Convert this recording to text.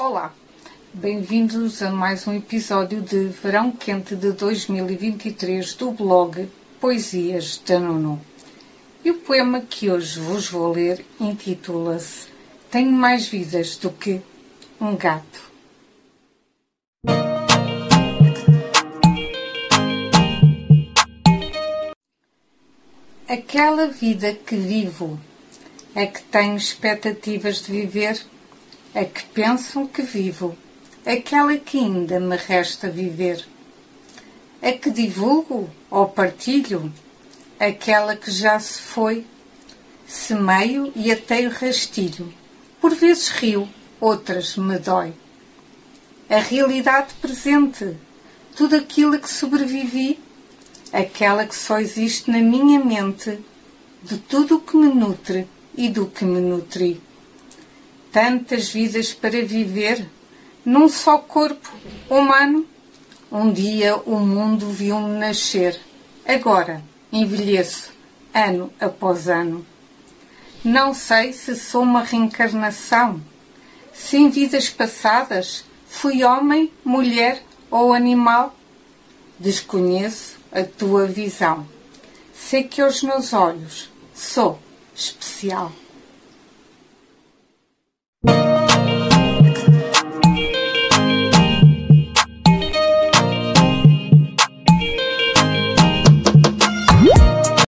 Olá, bem-vindos a mais um episódio de Verão Quente de 2023 do blog Poesias da Nuno. E o poema que hoje vos vou ler intitula-se Tenho mais vidas do que um gato. Aquela vida que vivo é que tenho expectativas de viver a que pensam que vivo, aquela que ainda me resta viver, a que divulgo ou partilho, aquela que já se foi, semeio e ateio rastilho, por vezes rio, outras me dói. A realidade presente, tudo aquilo que sobrevivi, aquela que só existe na minha mente, de tudo o que me nutre e do que me nutri tantas vidas para viver num só corpo humano. Um dia o mundo viu-me nascer, agora envelheço ano após ano. Não sei se sou uma reencarnação, se em vidas passadas fui homem, mulher ou animal. Desconheço a tua visão. Sei que aos meus olhos sou especial.